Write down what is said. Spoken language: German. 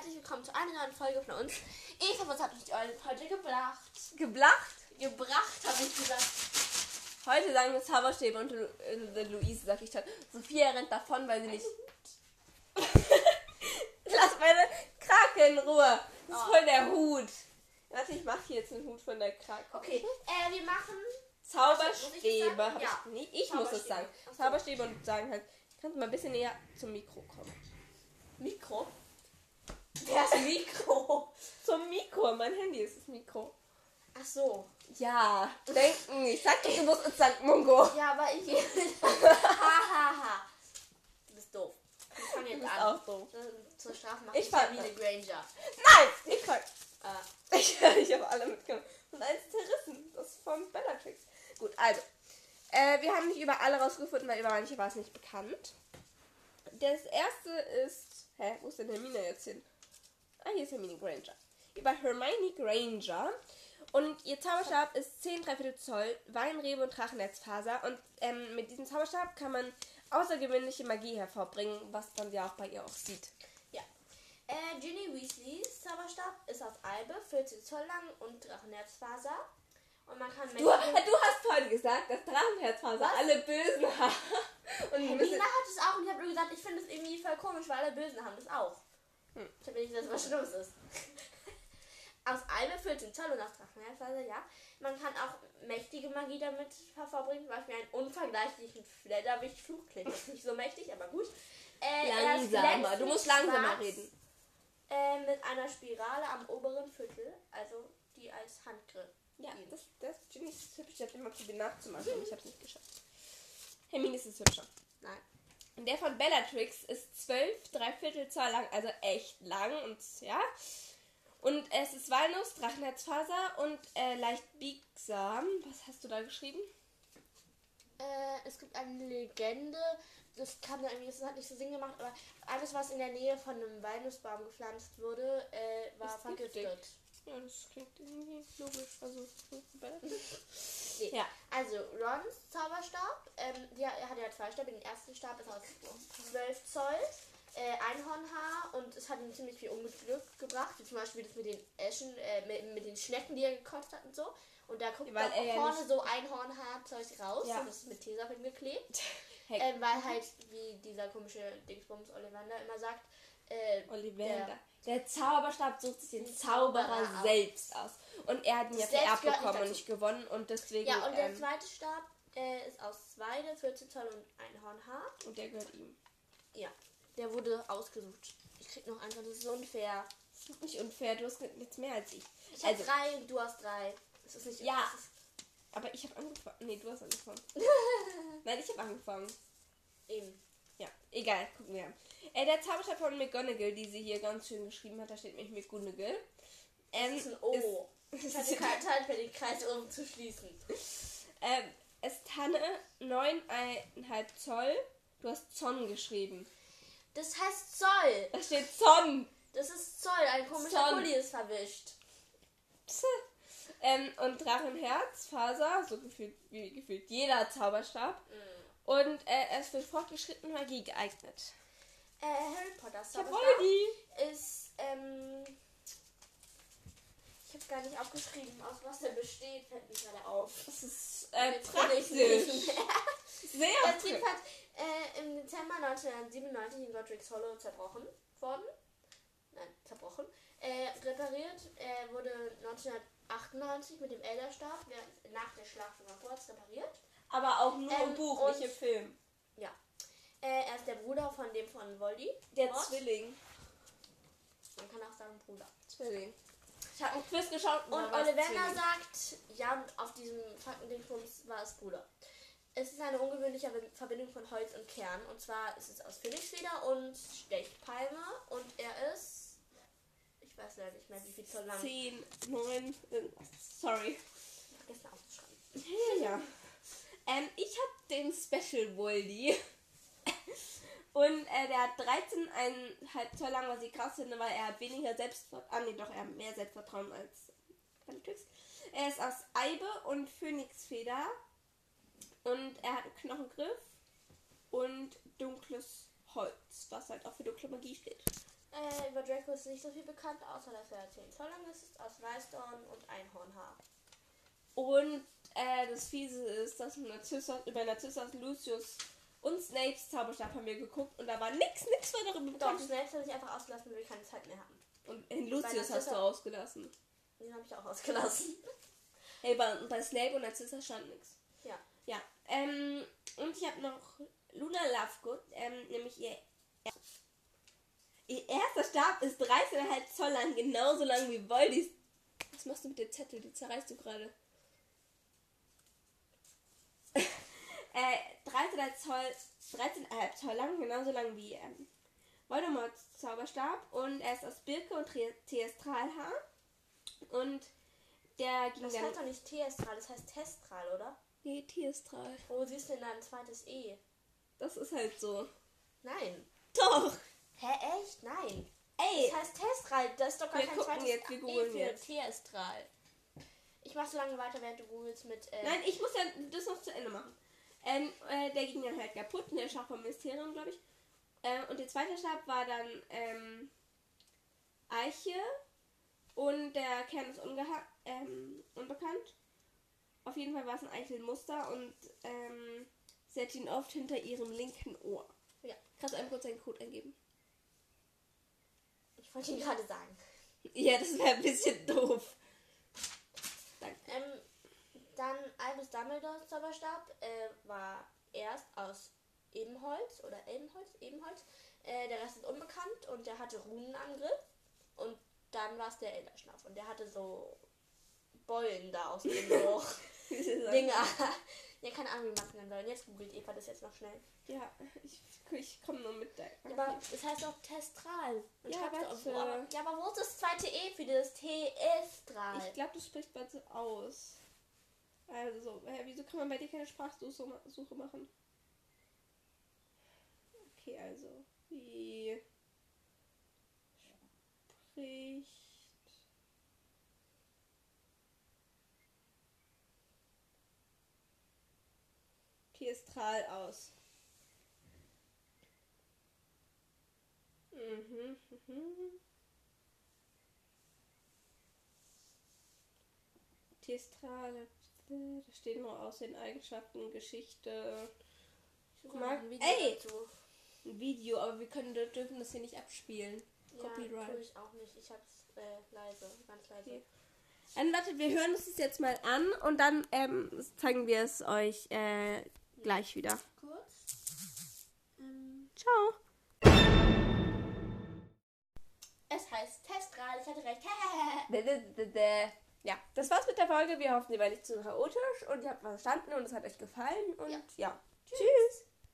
herzlich willkommen zu einer neuen Folge von uns. Eva, was hat euch heute gebracht? Geblacht. Gebracht, habe ich gesagt. Heute sagen wir Zauberstäbe und Lu äh, Luise, sag ich schon. Sophia rennt davon, weil sie nicht. Lass meine Krake in Ruhe. Das ist Oh. voll der Hut. Warte, ich mache jetzt einen Hut von der Krake. Okay, äh, wir machen. Zauberstäbe. sagen? Hab Ja. ich, ich muss es sagen. Zauberstäbe und sagen halt, kannst du mal ein bisschen näher zum Mikro kommen. Mikro. Wer ist Mikro? Zum Mikro, mein Handy ist das Mikro. Ach so. Ja, denken. Ich sag dir, du musst ins St. Mungo. Ja, aber ich. Hahaha. du bist doof. Ich fange jetzt an. auch doof. Zur Strafe mache Ich ich, Hermine an. Granger. Nein, ich fang. Äh, Ich, ich habe alle mitgenommen. Und eins zerrissen. Das ist von Bellatrix. Gut, also. Äh, wir haben nicht über alle rausgefunden, weil über manche war es nicht bekannt. Das erste ist. Hä, wo ist denn Hermine jetzt hin? Ah, hier ist Hermine Granger. Über Hermione Granger. Und ihr Zauberstab ist 10 Dreiviertel Zoll, Weinrebe und Drachennetzfaser. Und ähm, mit diesem Zauberstab kann man außergewöhnliche Magie hervorbringen, was man ja auch bei ihr auch sieht. ja. Äh, Ginny Weasleys Zauberstab ist aus Albe, 14 Zoll lang und Drachenherzfaser. Und man kann Du, du hast vorhin gesagt, dass Drachenherzfaser alle Bösen haben. Und Nina hat es auch und ich habe nur gesagt, ich finde es irgendwie voll komisch, weil alle Bösen haben das auch. Hm. Ich habe nicht gesagt, was Schlimmes ist. Aus Albe 14 Zoll und aus Drachenherzfaser, ja. Man kann auch mächtige Magie damit hervorbringen, zum Beispiel einen unvergleichlichen Flederwicht-Fluch. Klingt jetzt nicht so mächtig, aber gut. Äh, er langsamer. Du musst langsamer schwarz, reden. Äh, mit einer Spirale am oberen Viertel, also die als Handgriff. Ja, das, das Ginny ist hübsch. Ich habe immer probiert nachzumachen, aber ich habe es nicht geschafft. Hermine ist es hübscher. Nein. Und der von Bellatrix ist 12, Dreiviertel Zoll lang, also echt lang und ja. Und es ist Walnuss, Drachenherzfaser und äh, leicht biegsam. Was hast du da geschrieben? Äh, es gibt eine Legende, das kam irgendwie, das hat nicht so Sinn gemacht, aber alles, was in der Nähe von einem Walnussbaum gepflanzt wurde, äh, war Ist giftig. vergiftet. Ja, das klingt irgendwie logisch. Also. Nee. Ja. Also, Rons Zauberstab, ähm, der, er hat ja zwei Stäbe. Den ersten Stab ist aus 12 Zoll, äh, Einhornhaar und es hat ihm ziemlich viel Unglück gebracht, wie zum Beispiel das mit den Eschen, äh, mit, mit den Schnecken, die er gekotzt hat und so. Und da guckt Weil er ja vorne nicht- so Einhornhaarzeug raus Ja. und das ist mit Tesafilm geklebt. Hey, Ähm, weil halt, wie dieser komische Dingsbums Ollivander immer sagt, äh, Ollivander. Der Zauberstab sucht sich den Zauberer Zauberer selbst aus. Und er hat ihn ja vererbt bekommen und nicht gewonnen. Und deswegen. ja, und der ähm, zweite Stab äh, ist aus Weide, 14 Zoll und Einhornhaar. und der gehört ihm. Ja, der wurde ausgesucht. Ich krieg noch einen, das ist unfair. Das ist nicht unfair. Du hast jetzt mehr als ich. Ich habe Also, drei und du hast drei. Das ist nicht. Ja. Ist aber ich habe angefangen. Nee, du hast angefangen. Nein, ich habe angefangen. eben. Ja, egal, gucken wir an. Äh, der Zauberstab von McGonagall, die sie hier ganz schön geschrieben hat, da steht nämlich McGonagall. Ähm, Das ist ein O. Ist, Ich hatte keine Zeit für den Kreis oben zu schließen. ähm, ist Tanne 9,5 Zoll. Du hast Zon geschrieben. Das heißt Zoll. Da steht Zon. Das ist Zoll. Ein komischer Zoll. Pulli ist verwischt. Ähm, und Drachenherz, Faser, so gefühlt wie gefühlt jeder Zauberstab. Und äh, er ist für fortgeschrittene Magie geeignet. Äh, Harry Potter Zauberstab ist, ähm, ich habe gar nicht aufgeschrieben, aus was der besteht, fällt mir gerade auf. Das ist äh, praktisch. Sehr Der Trieb praktisch. hat äh, im Dezember 1997 in Godric's Hollow zerbrochen worden. Nein, zerbrochen. Äh, repariert. Er wurde 1998 mit dem Elderstab nach der Schlacht von Hogwarts repariert. Aber auch nur im Ähm, Buch, und- nicht im Film. Ja. Äh, er ist der Bruder von dem von Voldy. Der What? Zwilling. Man kann auch sagen Bruder. Zwilling. Ich habe einen Quiz geschaut Und war's Ollivander sagt, ja, und auf diesem Faktendingsbums war es Bruder. Es ist eine ungewöhnliche Verbindung von Holz und Kern. Und zwar ist es aus Phönixfeder und Stechpalme. Und er ist. Ich weiß leider nicht mehr, wie viel Zoll lang. 10, 9, äh, sorry. Vergessen aufzuschreiben. Ja, ja. Ähm, ich habe den Special Voldy. Und äh, der hat 13,5 Zoll lang, was ich krass finde, weil er hat weniger Selbstvertrauen. Ah, nee, doch, er hat mehr Selbstvertrauen als Bellatrix. Er ist aus Eibe und Phönixfeder. Und er hat einen Knochengriff und dunkles Holz, was halt auch für dunkle Magie steht. Äh, über Draco ist nicht so viel bekannt, außer dass er 10 Zoll lang ist, aus Weißdorn und Einhornhaar. Und äh, das Fiese ist, dass Narzissus, über Narzissus, Lucius und Snapes Zauberstab haben wir geguckt und da war nix, nix weiter darüber Doch, bekannt. Snape hat sich einfach ausgelassen, weil wir keine Zeit mehr haben. Und in Lucius hast du ausgelassen. Den habe ich auch ausgelassen. Hey, bei, bei Snape und Narzissa stand nix. Ja. Ja, ähm, und ich habe noch Luna Lovegood, ähm, nämlich ihr, ihr erster Stab ist 13,5 Zoll lang, genauso lang wie Voldis. Was machst du mit dem Zettel? Die zerreißt du gerade. äh, 13,5 Zoll, 13,5 Zoll lang, genauso lang wie ähm, Voldemorts Zauberstab und er ist aus Birke und Theastralhaar und der ging Das dann... heißt doch nicht T-Estral, das heißt Testral, oder? Nee, Theastral. Wo siehst du denn da ein zweites E? Das ist halt so. Nein. Doch! Hä, echt? Nein. Ey! Das heißt Testral, das ist doch gar Wir kein gucken zweites jetzt, wir E googeln für jetzt. T-Estral. Ich mach so lange weiter, während du googelst mit... Äh, Nein, ich muss ja das noch zu Ende machen. Ähm, äh, der ging dann halt kaputt, der Schach vom Mysterium, glaube ich. Ähm, und der zweite Stab war dann ähm, Eiche und der Kern ist ähm, unbekannt. Auf jeden Fall war es ein Eichelmuster und ähm, sie hat ihn oft hinter ihrem linken Ohr. Ja. Kannst du einem kurz seinen Code eingeben? Ich wollte ihn gerade sagen. Ja, das wäre ein bisschen doof. Danke. Ähm, dann Albus Dumbledores Zauberstab äh, war erst aus Ebenholz oder Ebenholz, Ebenholz. Äh, der Rest ist unbekannt und der hatte Runenangriff. Und dann war es der Elderschnauf und der hatte so Beulen da aus dem Loch. Dinger. Ja, keine Ahnung, wie man es nennen soll. Jetzt googelt Eva das jetzt noch schnell. Ja, ich, ich komme nur mit. Der Aber es heißt auch Testral. Und Ja, du warte. auch wo, aber, ja, aber wo ist das zweite E für das T-Estral? Ich glaube, das spricht bald so aus. Also, hä, wieso kann man bei dir keine Sprachsuche ma- Suche machen? Okay, also, wie spricht Piestral aus? Mhm, mhm. Testral, da steht nur aus den Eigenschaften, Geschichte, Ich Mag- noch ein Video Ey! dazu. ein Video, aber wir können, dürfen das hier nicht abspielen. Ja, Copyright. tue ich auch nicht. Ich hab's äh, leise, ganz leise. Okay. Dann wartet, wir hören uns das jetzt mal an und dann ähm, zeigen wir es euch äh, gleich wieder. Kurz. Ähm, Ciao. es heißt Testral, ich hatte recht. Ja, das war's mit der Folge. Wir hoffen, ihr war nicht zu chaotisch und ihr habt was verstanden und es hat euch gefallen. Und Ja. ja. Tschüss.